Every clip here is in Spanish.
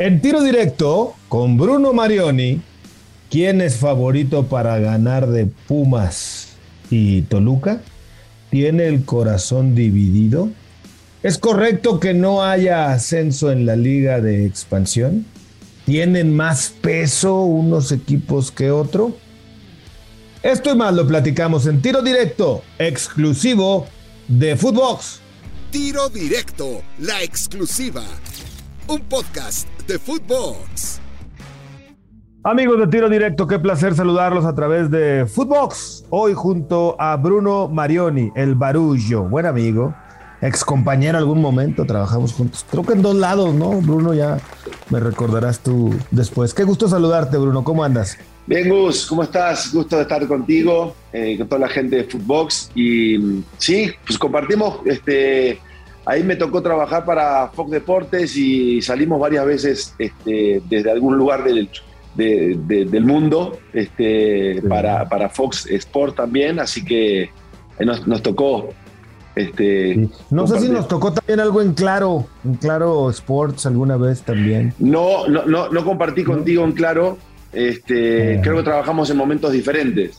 En tiro directo con Bruno Marioni, ¿quién es favorito para ganar de Pumas y Toluca? ¿Tiene el corazón dividido? ¿Es correcto que no haya ascenso en la liga de expansión? ¿Tienen más peso unos equipos que otro? Esto y más lo platicamos en tiro directo, exclusivo de Footbox. Tiro directo, la exclusiva. Un podcast de Footbox. Amigos de Tiro Directo, qué placer saludarlos a través de Footbox. Hoy junto a Bruno Marioni, el barullo, buen amigo, ex compañero algún momento, trabajamos juntos. Creo que en dos lados, ¿no? Bruno, ya me recordarás tú después. Qué gusto saludarte, Bruno, ¿cómo andas? Bien, Gus, ¿cómo estás? Gusto de estar contigo, eh, con toda la gente de Footbox. Y sí, pues compartimos, este, ahí me tocó trabajar para Fox Deportes y salimos varias veces este, desde algún lugar del, del mundo este, para, para, Fox Sport también, así que nos, nos tocó. Este, No sé si nos tocó también algo en Claro, en Claro Sports alguna vez también. No, no, no, no compartí contigo en Claro, este, Creo que trabajamos en momentos diferentes.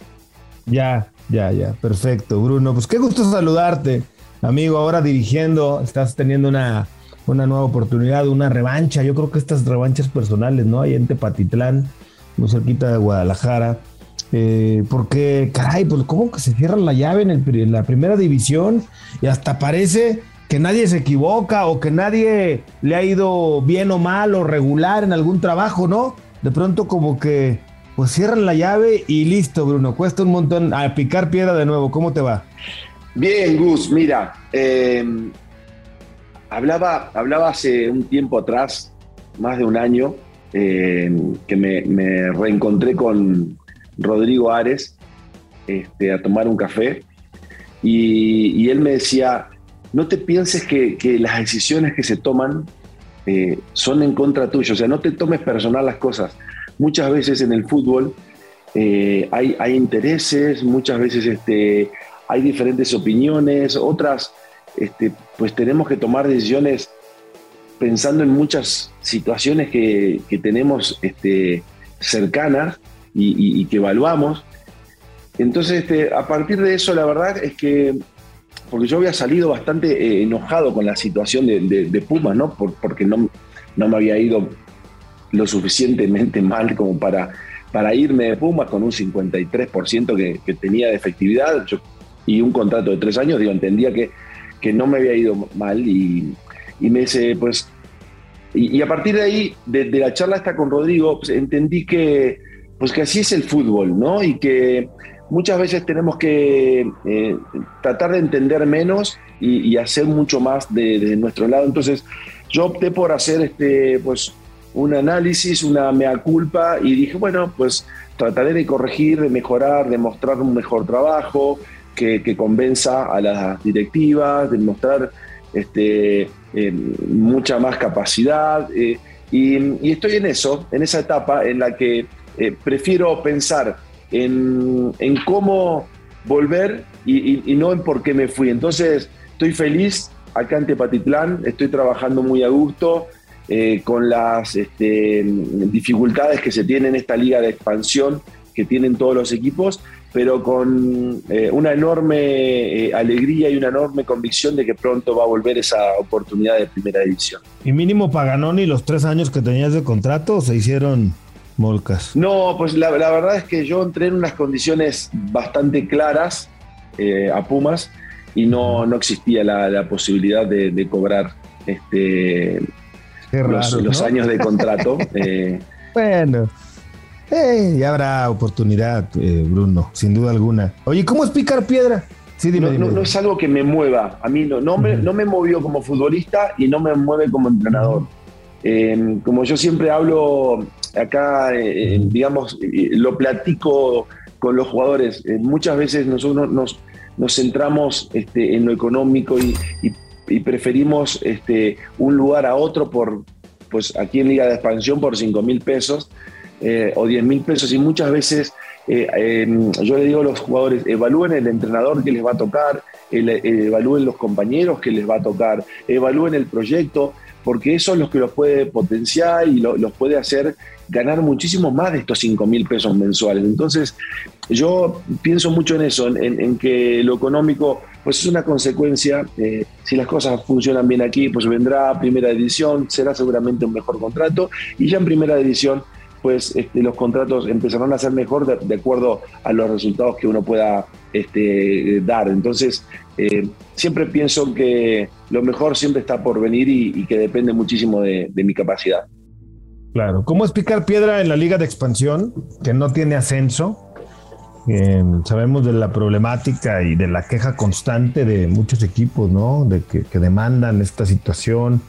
Ya, ya, ya, perfecto, Bruno. Pues qué gusto saludarte, amigo. Ahora dirigiendo, estás teniendo una, una nueva oportunidad, una revancha. Yo creo que estas revanchas personales, ¿no? Ahí en Tepatitlán, muy cerquita de Guadalajara. Eh, porque, caray, pues cómo que se cierra la llave en, en la primera división y hasta parece que nadie se equivoca o que nadie le ha ido bien o mal o regular en algún trabajo, ¿no? de pronto como que pues cierran la llave y listo, Bruno. Cuesta un montón a picar piedra de nuevo. ¿Cómo te va? Bien, Gus, mira, eh, hablaba, hablaba hace un tiempo atrás, más de un año, eh, que me, reencontré con Rodrigo Ares este, a tomar un café y, él me decía, no te pienses que, que las decisiones que se toman eh, son en contra tuyo. O sea, no te tomes personal las cosas. Muchas veces en el fútbol eh, hay, hay, intereses, muchas veces este, hay diferentes opiniones, otras, este, pues tenemos que tomar decisiones pensando en muchas situaciones que, tenemos este, cercanas y, que evaluamos. Entonces, este, a partir de eso, la verdad es que porque yo había salido bastante eh, enojado con la situación de, Pumas, ¿no? porque no, no me había ido lo suficientemente mal como para, para irme de Pumas con un 53% que, que, tenía de efectividad y un contrato de tres años, digo, entendía que, que no me había ido mal y, y me dice, pues, y, a partir de ahí, de, la charla esta con Rodrigo, pues, entendí que, pues que así es el fútbol, ¿no? Y que muchas veces tenemos que eh, tratar de entender menos y, hacer mucho más de, nuestro lado. Entonces, yo opté por hacer este, pues, un análisis, una mea culpa y dije, bueno, pues trataré de corregir, de mejorar, de mostrar un mejor trabajo que, convenza a las directivas, de mostrar este, eh, mucha más capacidad. Eh, y, estoy en eso, en esa etapa en la que prefiero pensar en, cómo volver y, no en por qué me fui. Entonces, estoy feliz acá en Tepatitlán, estoy trabajando muy a gusto. Eh, con las este, dificultades que se tienen en esta liga de expansión que tienen todos los equipos, pero con eh, una enorme eh, alegría y una enorme convicción de que pronto va a volver esa oportunidad de primera división. Y mínimo Paganoni, los tres años que tenías de contrato se hicieron Molcas. No, pues la, verdad es que yo entré en unas condiciones bastante claras eh, a Pumas y no, no existía la, posibilidad de, cobrar este, los, años de contrato. Eh. Bueno, eh, ya habrá oportunidad, Bruno, sin duda alguna. Oye, ¿cómo es picar piedra? Sí, dime, no, no, es algo que me mueva. A mí no, no, me, no me movió como futbolista y no me mueve como entrenador. como yo siempre hablo acá, eh, eh, digamos, eh, lo platico con los jugadores. muchas veces nosotros nos, nos centramos este, en lo económico y, preferimos este, un lugar a otro por, pues aquí en Liga de Expansión por 5 mil pesos o 10 mil pesos y muchas veces em, yo le digo a los jugadores, evalúen el entrenador que les va a tocar, evalúen los compañeros que les va a tocar, evalúen el proyecto, porque eso es lo que los puede potenciar y los puede hacer ganar muchísimo más de estos 5 mil pesos mensuales. Entonces, yo pienso mucho en eso, en, que lo económico pues es una consecuencia. Eh, si las cosas funcionan bien aquí, pues vendrá primera edición, será seguramente un mejor contrato y ya en primera edición pues los contratos empezarán a ser mejor de, acuerdo a los resultados que uno pueda este, dar. Entonces, eh, siempre pienso que lo mejor siempre está por venir y, que depende muchísimo de, mi capacidad. Claro. ¿Cómo es picar piedra en la liga de expansión que no tiene ascenso? Eh, sabemos de la problemática y de la queja constante de muchos equipos, ¿no? De que, demandan esta situación.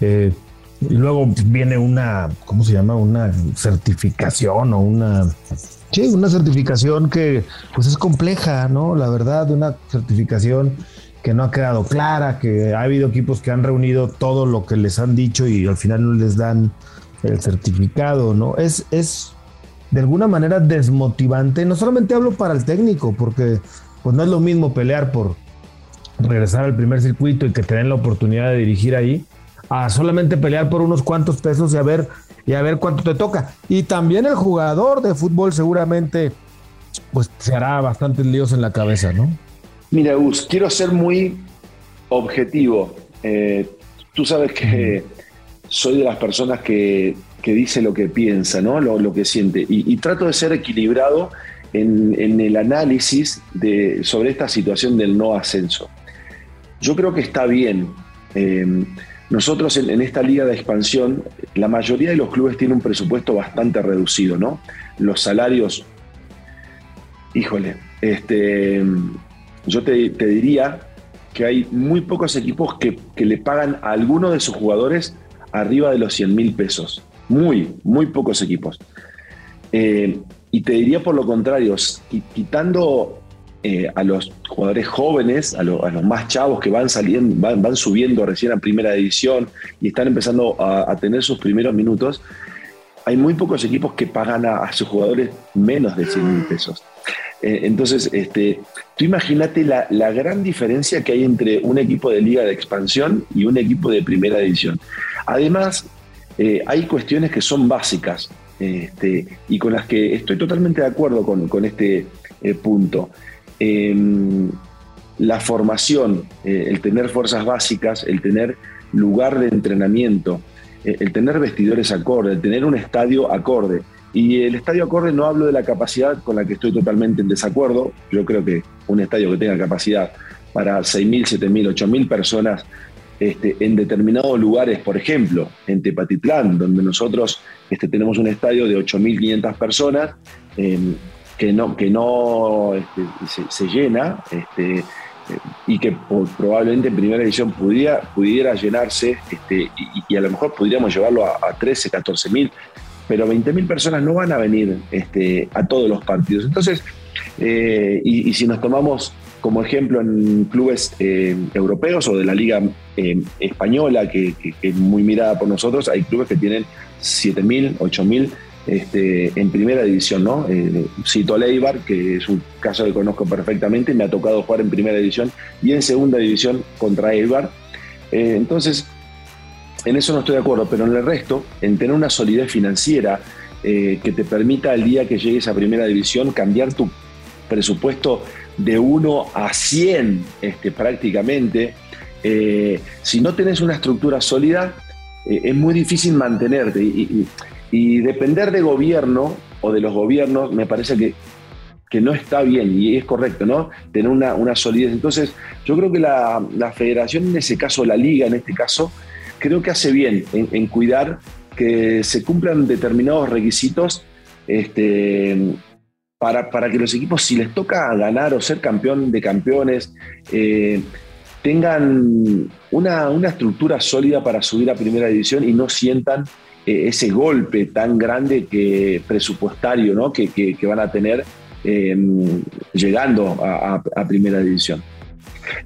Eh, y luego viene una, ¿cómo se llama? Una certificación o una... Sí, una certificación que pues es compleja, ¿no? La verdad, una certificación que no ha quedado clara, que ha habido equipos que han reunido todo lo que les han dicho y al final no les dan el certificado, ¿no? Es, es de alguna manera desmotivante. No solamente hablo para el técnico, porque pues no es lo mismo pelear por regresar al primer circuito y que te den la oportunidad de dirigir ahí, a solamente pelear por unos cuantos pesos y a ver, y a ver cuánto te toca. Y también el jugador de fútbol seguramente pues se hará bastantes líos en la cabeza, ¿no? Mira, Gus, quiero ser muy objetivo. Eh, tú sabes que soy de las personas que, dice lo que piensa, ¿no? Lo, que siente. Y, trato de ser equilibrado en, el análisis de, sobre esta situación del no ascenso. Yo creo que está bien. Eh, nosotros en, esta liga de expansión, la mayoría de los clubes tienen un presupuesto bastante reducido, ¿no? Los salarios, híjole, este, yo te, diría que hay muy pocos equipos que, le pagan a alguno de sus jugadores arriba de los 100 mil pesos. Muy, muy pocos equipos. Eh, y te diría por lo contrario, quitando eh, a los jugadores jóvenes, a, los más chavos que van saliendo, van, subiendo recién a primera división y están empezando a, tener sus primeros minutos, hay muy pocos equipos que pagan a, sus jugadores menos de 100 mil pesos. Eh, entonces, este, tú imagínate la, gran diferencia que hay entre un equipo de liga de expansión y un equipo de primera división. Además, eh, hay cuestiones que son básicas este, y con las que estoy totalmente de acuerdo con, este punto. Em, la formación, eh, el tener fuerzas básicas, el tener lugar de entrenamiento, eh, el tener vestidores acorde, el tener un estadio acorde. Y el estadio acorde no hablo de la capacidad con la que estoy totalmente en desacuerdo. Yo creo que un estadio que tenga capacidad para 6.000, 7.000, 8.000 personas este, en determinados lugares, por ejemplo, en Tepatitlán, donde nosotros este, tenemos un estadio de 8.500 personas, em, que no, que no este, se, llena este, y que probablemente en primera edición pudiera, pudiera llenarse este, y, a lo mejor podríamos llevarlo a, 13, 14 mil, pero 20 mil personas no van a venir a todos los partidos. Entonces, eh, y, si nos tomamos como ejemplo en clubes eh, europeos o de la liga eh, española, que, que, es muy mirada por nosotros, hay clubes que tienen 7 mil, 8 mil este, en primera división, ¿no? Eh, cito a Leibar, que es un caso que conozco perfectamente, me ha tocado jugar en primera división y en segunda división contra Eibar. Eh, entonces, en eso no estoy de acuerdo, pero en el resto, en tener una solidez financiera eh, que te permita al día que llegues a primera división cambiar tu presupuesto de 1 a 100 este, prácticamente. si no tenés una estructura sólida, es muy difícil mantenerte. Depender de gobierno o de los gobiernos me parece que, que no está bien y es correcto, ¿no? Tener una, una solidez. Entonces, yo creo que la, federación, en ese caso, la liga en este caso, creo que hace bien en, cuidar que se cumplan determinados requisitos este, para, para, que los equipos, si les toca ganar o ser campeón de campeones, eh, tengan una, una estructura sólida para subir a primera división y no sientan ese golpe tan grande que presupuestario ¿no? que, van a tener em, llegando a, primera división.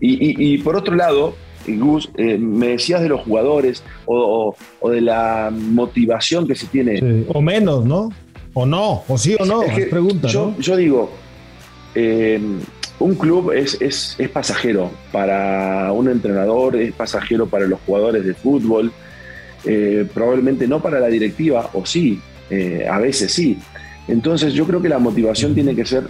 Y, por otro lado, Gus, eh, me decías de los jugadores o, de la motivación que se tiene. O menos, ¿no? O no, o sí o no, es pregunta, yo, yo digo, em, un club es, es, pasajero para un entrenador, es pasajero para los jugadores de fútbol, eh, probablemente no para la directiva, o sí, eh, a veces sí. Entonces yo creo que la motivación tiene que ser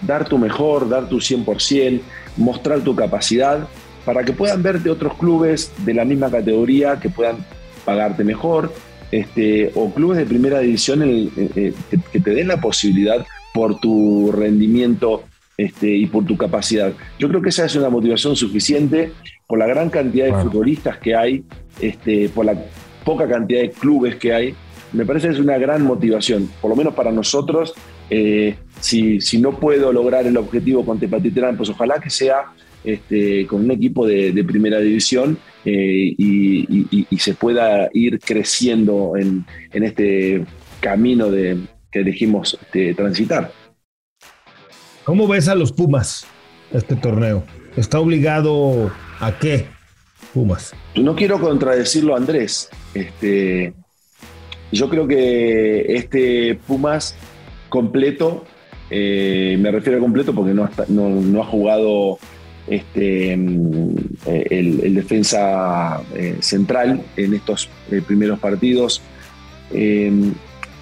dar tu mejor, dar tu 100%, mostrar tu capacidad, para que puedan verte otros clubes de la misma categoría que puedan pagarte mejor, este, o clubes de primera división que, te den la posibilidad por tu rendimiento este, y por tu capacidad. Yo creo que esa es una motivación suficiente por la gran cantidad de futbolistas que hay, este, por la poca cantidad de clubes que hay. Me parece que es una gran motivación, por lo menos para nosotros. Eh, si, no puedo lograr el objetivo con Tepatitlán, pues ojalá que sea este, con un equipo de, primera división eh, y, se pueda ir creciendo en, este camino de, que elegimos este, transitar. ¿Cómo ves a los Pumas este torneo? ¿Está obligado a qué, Pumas? No quiero contradecirlo, Andrés. Este, yo creo que este Pumas completo, eh, me refiero a completo porque no, no, ha jugado este, mm, el, defensa eh, central en estos eh, primeros partidos.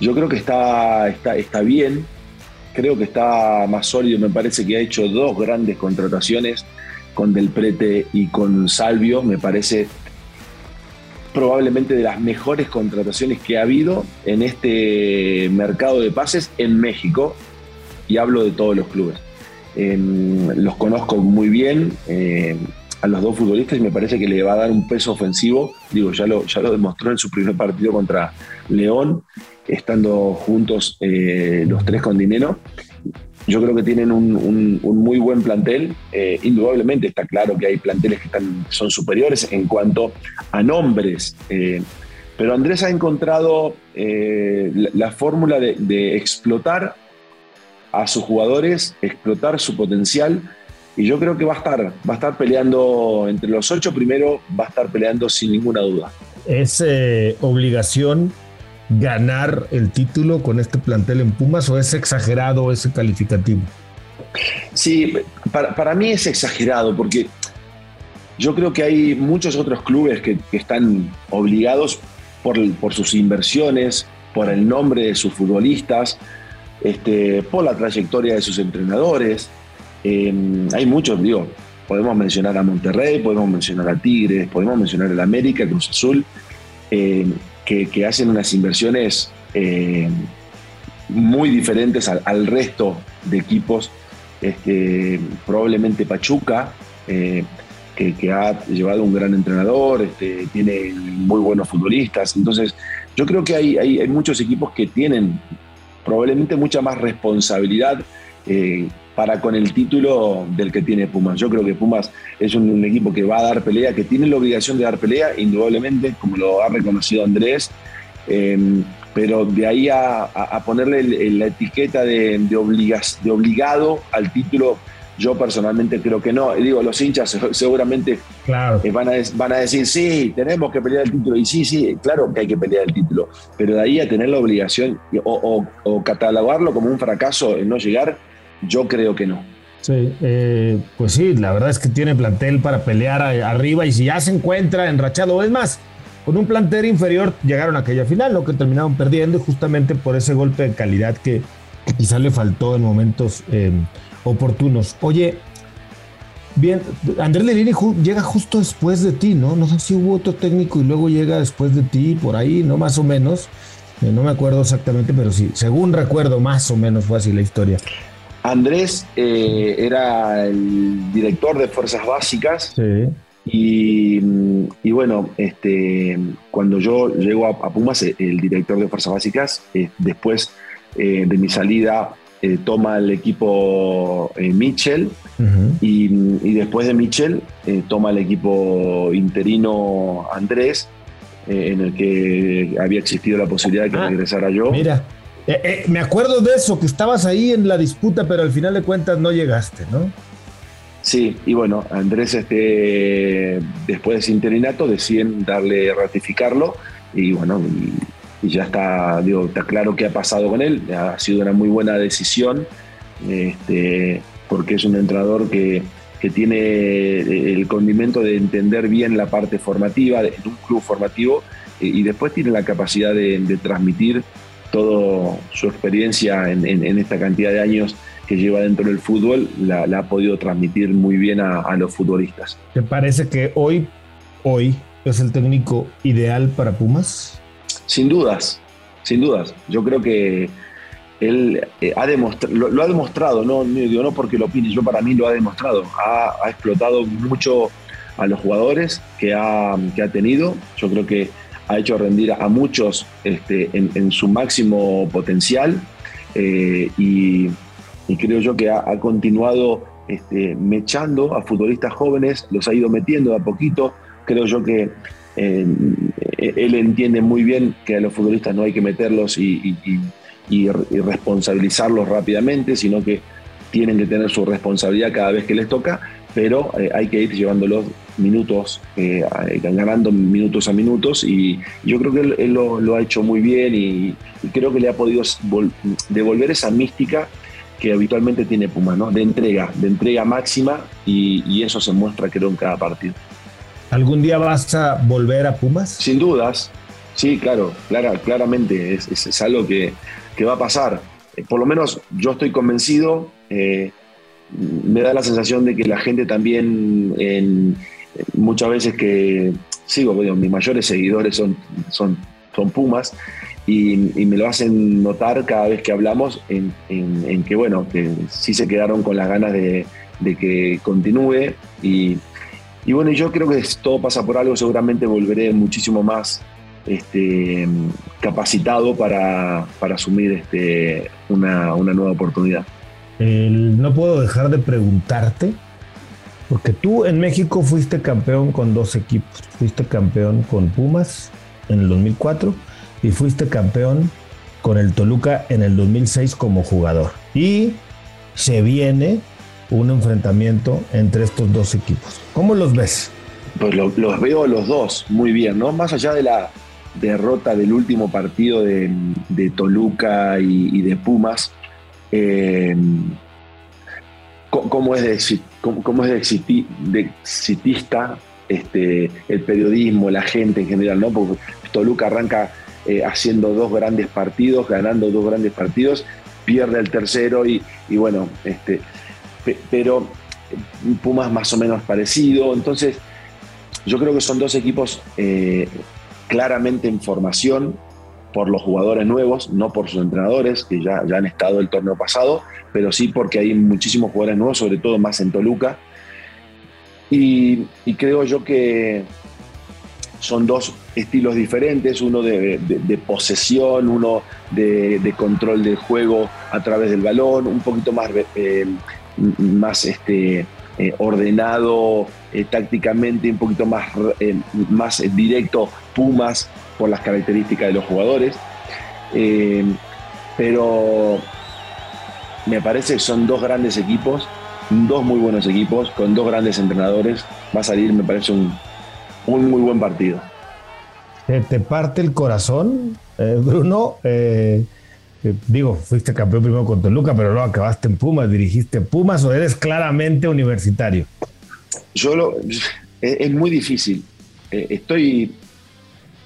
yo creo que está, está, está bien, creo que está más sólido, me parece que ha hecho dos grandes contrataciones con Del Prete y con Salvio, me parece probablemente de las mejores contrataciones que ha habido en este mercado de pases en México, y hablo de todos los clubes. Em, los conozco muy bien eh, a los dos futbolistas y me parece que le va a dar un peso ofensivo, digo, ya lo, ya lo demostró en su primer partido contra León, estando juntos eh, los tres con dinero. Yo creo que tienen un, muy buen plantel. Eh, indudablemente está claro que hay planteles que están, son superiores en cuanto a nombres. Eh, pero Andrés ha encontrado la, fórmula de, explotar a sus jugadores, explotar su potencial. Y yo creo que va a estar, va a estar peleando entre los ocho primero, va a estar peleando sin ninguna duda. Es obligación ganar el título con este plantel en Pumas o es exagerado ese calificativo? Sí, para, mí es exagerado porque yo creo que hay muchos otros clubes que, están obligados por, por, sus inversiones, por el nombre de sus futbolistas, este, por la trayectoria de sus entrenadores. Eh, hay muchos, digo, podemos mencionar a Monterrey, podemos mencionar a Tigres, podemos mencionar a América, Cruz Azul. Eh, que, hacen unas inversiones eh, muy diferentes al, resto de equipos. Este, probablemente Pachuca, eh, que, ha llevado un gran entrenador, este, tiene muy buenos futbolistas. Entonces, yo creo que hay, hay, muchos equipos que tienen probablemente mucha más responsabilidad eh, para con el título del que tiene Pumas. Yo creo que Pumas es un, equipo que va a dar pelea, que tiene la obligación de dar pelea, indudablemente, como lo ha reconocido Andrés, em, pero de ahí a, ponerle la etiqueta de, de, obligado al título, yo personalmente creo que no. Y digo, los hinchas seguramente eh, van, a, van a decir, sí, tenemos que pelear el título. Y sí, sí, claro que hay que pelear el título. Pero de ahí a tener la obligación o, o catalogarlo como un fracaso en no llegar, yo creo que no. Sí, eh, pues sí, la verdad es que tiene plantel para pelear arriba y si ya se encuentra enrachado, es más, con un plantel inferior llegaron a aquella final, lo que terminaron perdiendo justamente por ese golpe de calidad que, quizá le faltó en momentos eh, oportunos. Oye, bien, Andrés Lerini llega justo después de ti, ¿no? No sé si hubo otro técnico y luego llega después de ti, por ahí, ¿no? Más o menos. Eh, no me acuerdo exactamente, pero sí, según recuerdo, más o menos fue así la historia. Andrés eh, era el director de Fuerzas Básicas. Y, bueno, este, cuando yo llego a, Pumas, el director de Fuerzas Básicas, eh, después eh, de mi salida, toma el equipo Mitchell y, después de Mitchell toma el equipo interino Andrés, en el que había existido la posibilidad de que ah, regresara yo. Mira. Eh, eh, me acuerdo de eso, que estabas ahí en la disputa, pero al final de cuentas no llegaste, ¿no? Sí, y bueno, Andrés, este, después de ese interinato, deciden darle, ratificarlo, y bueno, y, ya está, digo, está claro qué ha pasado con él, ha sido una muy buena decisión, este, porque es un entrenador que, que tiene el condimento de entender bien la parte formativa de un club formativo y después tiene la capacidad de, transmitir toda su experiencia en, esta cantidad de años que lleva dentro del fútbol, la, ha podido transmitir muy bien a, a, los futbolistas. ¿Te parece que hoy, hoy es el técnico ideal para Pumas? Sin dudas, sin dudas. Yo creo que él eh, ha demostrado, lo, ha demostrado, no, digo, no porque lo opine, yo para mí lo ha demostrado. Ha, explotado mucho a los jugadores que ha, que ha, tenido. Yo creo que ha hecho rendir a muchos este, en, su máximo potencial eh, y, creo yo que ha, continuado este, mechando a futbolistas jóvenes, los ha ido metiendo de a poquito. Creo yo que eh, él entiende muy bien que a los futbolistas no hay que meterlos y, responsabilizarlos rápidamente, sino que tienen que tener su responsabilidad cada vez que les toca, pero eh, hay que ir llevándolos minutos, eh, ganando minutos a minutos y yo creo que él, lo, ha hecho muy bien y, creo que le ha podido devolver esa mística que habitualmente tiene Puma, ¿no? de entrega, de entrega máxima y, eso se muestra creo en cada partido. ¿Algún día vas a volver a Pumas? Sin dudas, sí, claro, clara, claramente, es, es algo que, que va a pasar. Eh, por lo menos yo estoy convencido, eh, me da la sensación de que la gente también, en, muchas veces que sigo, mis mayores seguidores son, son, son Pumas, y, me lo hacen notar cada vez que hablamos en, que, bueno, que sí se quedaron con las ganas de, que continúe. Y, y, bueno, yo creo que todo pasa por algo, seguramente volveré muchísimo más este, capacitado para, asumir este, una, nueva oportunidad. No puedo dejar de preguntarte, porque tú en México fuiste campeón con dos equipos. Fuiste campeón con Pumas en el 2004 y fuiste campeón con el Toluca en el 2006 como jugador. Y se viene un enfrentamiento entre estos dos equipos. ¿Cómo los ves? Pues los veo los dos muy bien, ¿no? Más allá de la, derrota del último partido de, Toluca y, de Pumas, eh, ¿cómo es de, cómo, es de, exitista este, el periodismo, la gente en general? ¿no? Porque Toluca arranca eh, haciendo dos grandes partidos, ganando dos grandes partidos, pierde el tercero y, bueno, este, pero Pumas más o menos parecido, entonces yo creo que son dos equipos eh, claramente en formación por los jugadores nuevos, no por sus entrenadores, que ya, ya han estado el torneo pasado, pero sí porque hay muchísimos jugadores nuevos, sobre todo más en Toluca. Y, creo yo que son dos estilos diferentes, uno de, posesión, uno de, control del juego a través del balón, un poquito más, eh, más este, eh, ordenado eh, tácticamente, un poquito más, más directo Pumas por las características de los jugadores. pero me parece que son dos grandes equipos, dos muy buenos equipos, con dos grandes entrenadores. Va a salir, me parece, un, un muy buen partido. ¿Te parte el corazón, Bruno? digo, fuiste campeón primero con Toluca, pero luego acabaste en Pumas, dirigiste Pumas o eres claramente universitario. Yo lo. Es, muy difícil. Eh, estoy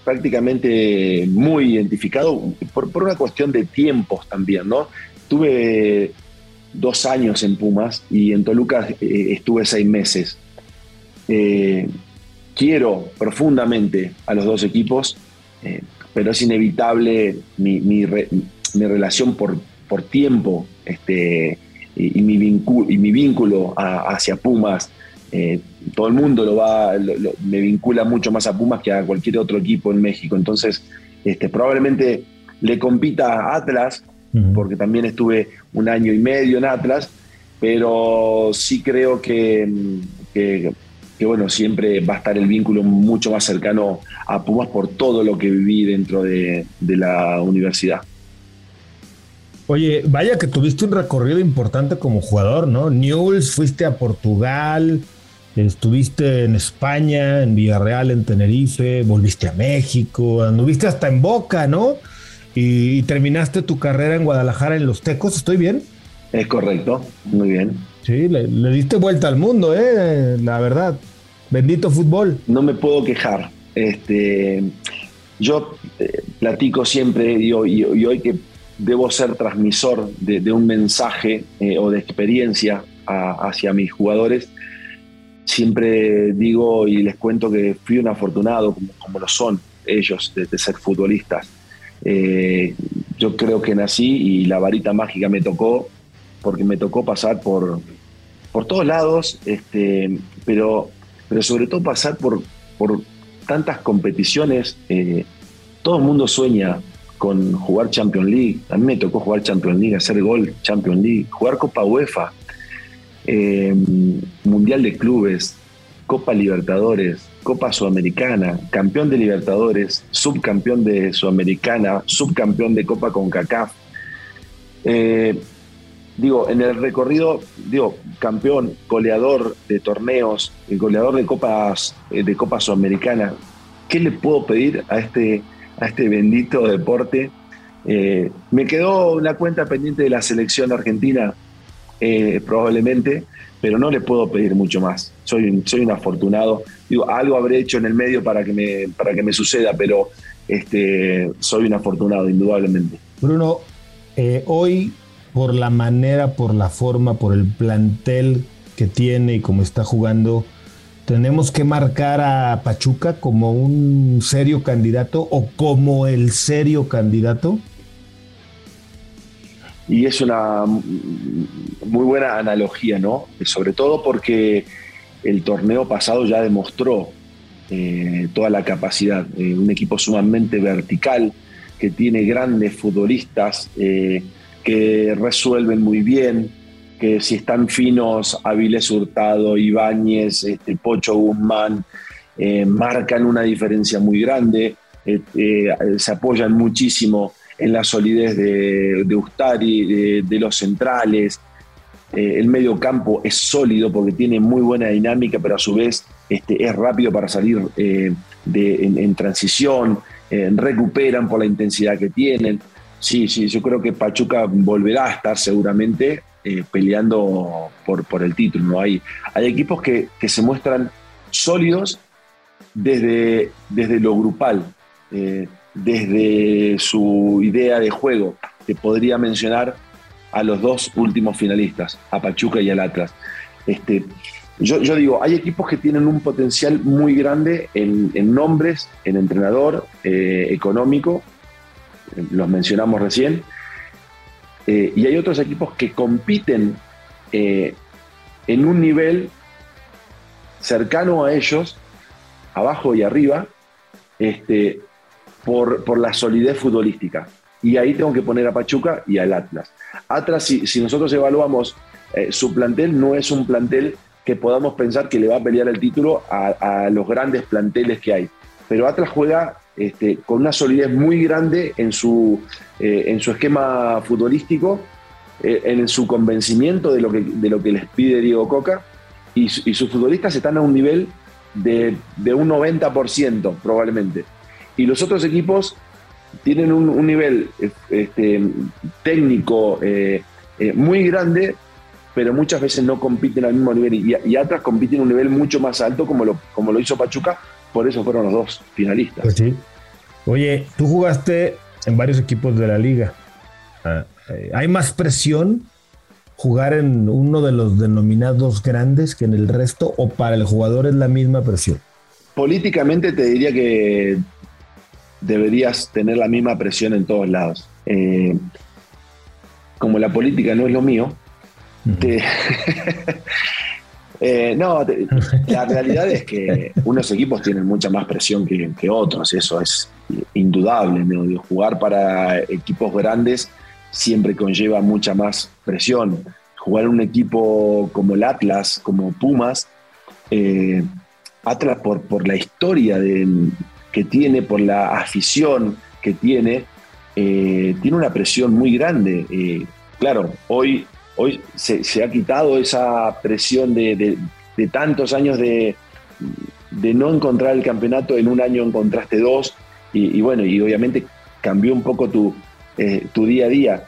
prácticamente muy identificado por, una cuestión de tiempos también, ¿no? Tuve dos años en Pumas y en Toluca eh, estuve seis meses. Eh, quiero profundamente a los dos equipos, pero es inevitable mi, mi, relación por, por tiempo este, y, mi vínculo, y mi vínculo hacia Pumas, eh, todo el mundo lo va, me vincula mucho más a Pumas que a cualquier otro equipo en México. Entonces, este, probablemente le compita a Atlas, porque también estuve un año y medio en Atlas, pero sí creo que, que, bueno, siempre va a estar el vínculo mucho más cercano a Pumas por todo lo que viví dentro de, de la universidad. Oye, vaya que tuviste un recorrido importante como jugador, ¿no? Newell's, fuiste a Portugal, estuviste en España, en Villarreal, en Tenerife, volviste a México, anduviste hasta en Boca, ¿no? Y, terminaste tu carrera en Guadalajara en Los Tecos, ¿estoy bien? Es correcto, muy bien. Sí, le, le diste vuelta al mundo, ¿eh? La verdad. Bendito fútbol. No me puedo quejar. Este, yo eh, platico siempre y hoy, que debo ser transmisor de, un mensaje eh, o de experiencia hacia mis jugadores, siempre digo y les cuento que fui un afortunado, como, lo son ellos, de, ser futbolistas. Eh, yo creo que nací y la varita mágica me tocó, porque me tocó pasar por, por todos lados, este, pero, pero sobre todo pasar por, por tantas competiciones. Eh, todo el mundo sueña con jugar Champions League. A mí me tocó jugar Champions League, hacer gol Champions League, jugar Copa UEFA, eh, Mundial de Clubes, Copa Libertadores, Copa Sudamericana, campeón de Libertadores, subcampeón de Sudamericana, subcampeón de Copa CONCACAF. Eh, digo, en el recorrido, digo, campeón, goleador de torneos, goleador de copas, eh, de Copa Sudamericana. ¿Qué le puedo pedir a este, a este bendito deporte? Me quedó una cuenta pendiente de la selección argentina, eh, probablemente, pero no le puedo pedir mucho más. Soy, soy un afortunado. Digo, algo habré hecho en el medio para que me, para que me suceda, pero este, soy un afortunado, indudablemente. Bruno, hoy por la manera, por la forma, por el plantel que tiene y cómo está jugando, tenemos que marcar a Pachuca como un serio candidato o como el serio candidato? Y es una muy buena analogía, ¿no? Sobre todo porque el torneo pasado ya demostró eh, toda la capacidad. Eh, un equipo sumamente vertical que tiene grandes futbolistas. Eh, que resuelven muy bien, que si están finos, Avilés Hurtado, Ibáñez, este, Pocho Guzmán, marcan una diferencia muy grande, se apoyan muchísimo en la solidez de, de Ustari, de, los centrales. el medio campo es sólido porque tiene muy buena dinámica, pero a su vez este, es rápido para salir de, en transición, recuperan por la intensidad que tienen. Sí, sí, yo creo que Pachuca volverá a estar seguramente eh, peleando por, por, el título. ¿no? Hay, hay equipos que, se muestran sólidos desde, desde lo grupal, eh, desde su idea de juego. Te podría mencionar a los dos últimos finalistas, a Pachuca y al Atlas. Este, yo, digo, hay equipos que tienen un potencial muy grande en, nombres, en entrenador, eh, económico, los mencionamos recién, eh, y hay otros equipos que compiten eh, en un nivel cercano a ellos, abajo y arriba, este, por, la solidez futbolística. Y ahí tengo que poner a Pachuca y al Atlas. Atlas, si, nosotros evaluamos eh, su plantel, no es un plantel que podamos pensar que le va a pelear el título a los grandes planteles que hay. Pero Atlas juega este, con una solidez muy grande en su, eh, en su esquema futbolístico, eh, en su convencimiento de lo, que, de lo que les pide Diego Coca, y, sus futbolistas están a un nivel de, un 90% probablemente. Y los otros equipos tienen un, nivel este, técnico eh, muy grande, pero muchas veces no compiten al mismo nivel y, y Atlas compiten a un nivel mucho más alto como lo, como lo hizo Pachuca por eso fueron los dos finalistas. Pues sí. Oye, tú jugaste en varios equipos de la liga. Ah, eh, ¿Hay más presión jugar en uno de los denominados grandes que en el resto o para el jugador es la misma presión? Políticamente te diría que deberías tener la misma presión en todos lados. Eh, como la política no es lo mío, te, Eh, no, la realidad es que unos equipos tienen mucha más presión que, otros, eso es indudable. Jugar para equipos grandes siempre conlleva mucha más presión. Jugar un equipo como el Atlas, como Pumas, eh, Atlas por, por la historia que tiene, por la afición que tiene, eh, tiene una presión muy grande. claro, hoy hoy se, ha quitado esa presión de, tantos años de, no encontrar el campeonato, en un año encontraste dos, y, bueno, y obviamente cambió un poco tu, eh, tu día a día.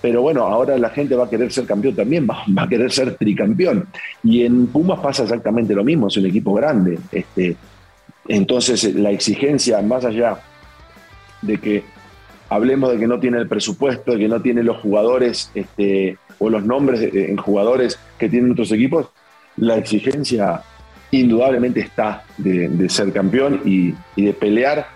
Pero bueno, ahora la gente va a querer ser campeón también, va, a querer ser tricampeón. Y en Pumas pasa exactamente lo mismo, es un equipo grande. Este, Entonces la exigencia, más allá de que hablemos de que no tiene el presupuesto, de que no tiene los jugadores este, o los nombres en jugadores que tienen otros equipos, la exigencia indudablemente está de, ser campeón y, de pelear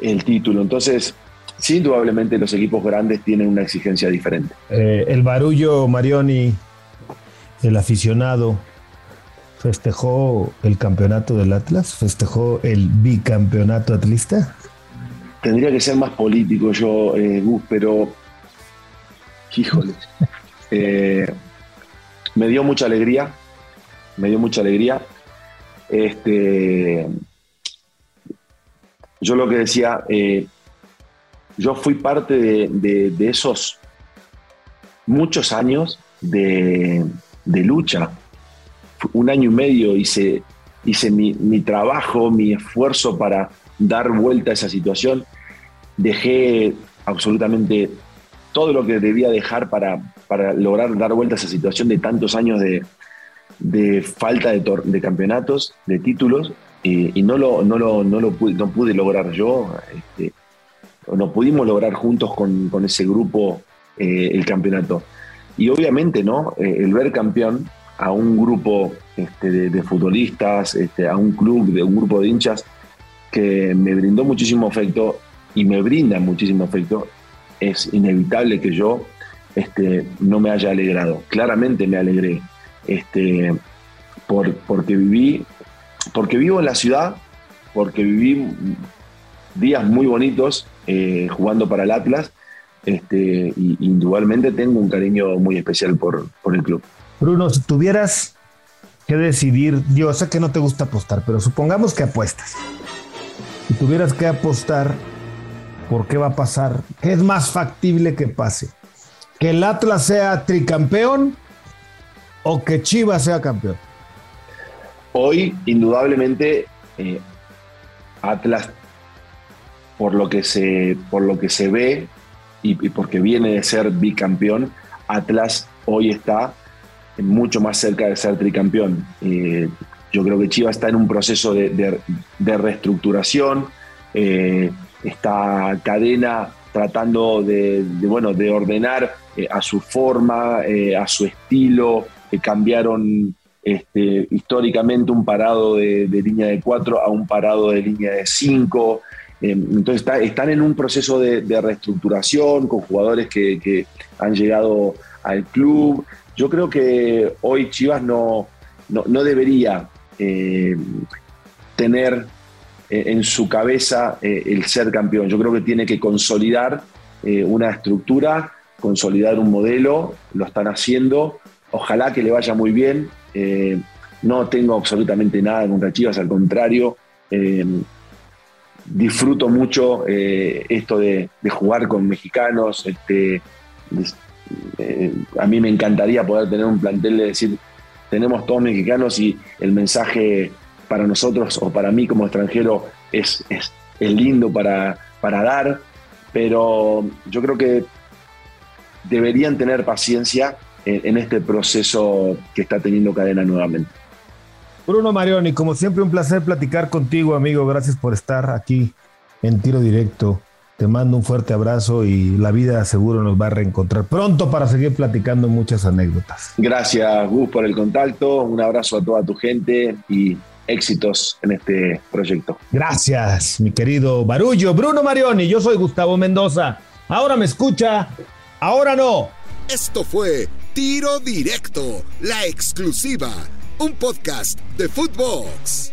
el título. Entonces, sí, indudablemente los equipos grandes tienen una exigencia diferente. Eh, el barullo Marioni, el aficionado, festejó el campeonato del Atlas, festejó el bicampeonato atlista. Tendría que ser más político yo, eh, Gus, pero híjole, eh, me dio mucha alegría, me dio mucha alegría. Este, yo lo que decía, eh, yo fui parte de, esos muchos años de, lucha. Un año y medio hice, hice mi, trabajo, mi esfuerzo para dar vuelta a esa situación. Dejé absolutamente todo lo que debía dejar para, para lograr dar vuelta a esa situación de tantos años de, de falta de, de campeonatos, de títulos, y no, lo, no, lo, no, lo pude, no pude lograr yo, este, no pudimos lograr juntos con, con ese grupo eh, el campeonato. Y obviamente, ¿no? Eh, el ver campeón a un grupo este, de, futbolistas, este, a un club, de un grupo de hinchas que me brindó muchísimo afecto y me brinda muchísimo afecto, es inevitable que yo este, no me haya alegrado. Claramente me alegré por, porque viví, porque vivo en la ciudad, porque viví días muy bonitos eh, jugando para el Atlas, este, y indudablemente tengo un cariño muy especial por el club. Bruno, si tuvieras que decidir, yo sé que no te gusta apostar, pero supongamos que apuestas. Si tuvieras que apostar, ¿por qué va a pasar? ¿Qué es más factible que pase? ¿Que el Atlas sea tricampeón o que Chivas sea campeón? Hoy, indudablemente, eh, Atlas, por lo, que se, por lo que se ve y, porque viene de ser bicampeón, Atlas hoy está mucho más cerca de ser tricampeón. Eh, yo creo que Chivas está en un proceso de, reestructuración, eh, esta cadena tratando de, bueno, de ordenar a su forma, a su estilo, cambiaron este, históricamente un parado de, línea de 4 a un parado de línea de 5. Em, entonces están en un proceso de, reestructuración con jugadores que, han llegado al club. Yo creo que hoy Chivas no, no, debería eh, tener eh, en su cabeza eh, el ser campeón. Yo creo que tiene que consolidar una estructura, consolidar un modelo, lo están haciendo Ojalá que le vaya muy bien. No tengo absolutamente nada contra Chivas, al contrario. Disfruto mucho esto de, jugar con mexicanos. Este, a mí me encantaría poder tener un plantel de decir, tenemos todos mexicanos y el mensaje para nosotros o para mí como extranjero es, es, lindo para, para dar, pero yo creo que deberían tener paciencia en, este proceso que está teniendo cadena nuevamente. Bruno Marioni, como siempre un placer platicar contigo, amigo. Gracias por estar aquí en tiro directo. Te mando un fuerte abrazo y la vida seguro nos va a reencontrar pronto para seguir platicando muchas anécdotas. Gracias, Gus, por el contacto. Un abrazo a toda tu gente y éxitos en este proyecto. Gracias, mi querido Barullo. Bruno Marioni, yo soy Gustavo Mendoza. Ahora me escucha, ahora no. Esto fue Tiro Directo, la exclusiva, un podcast de Footbox.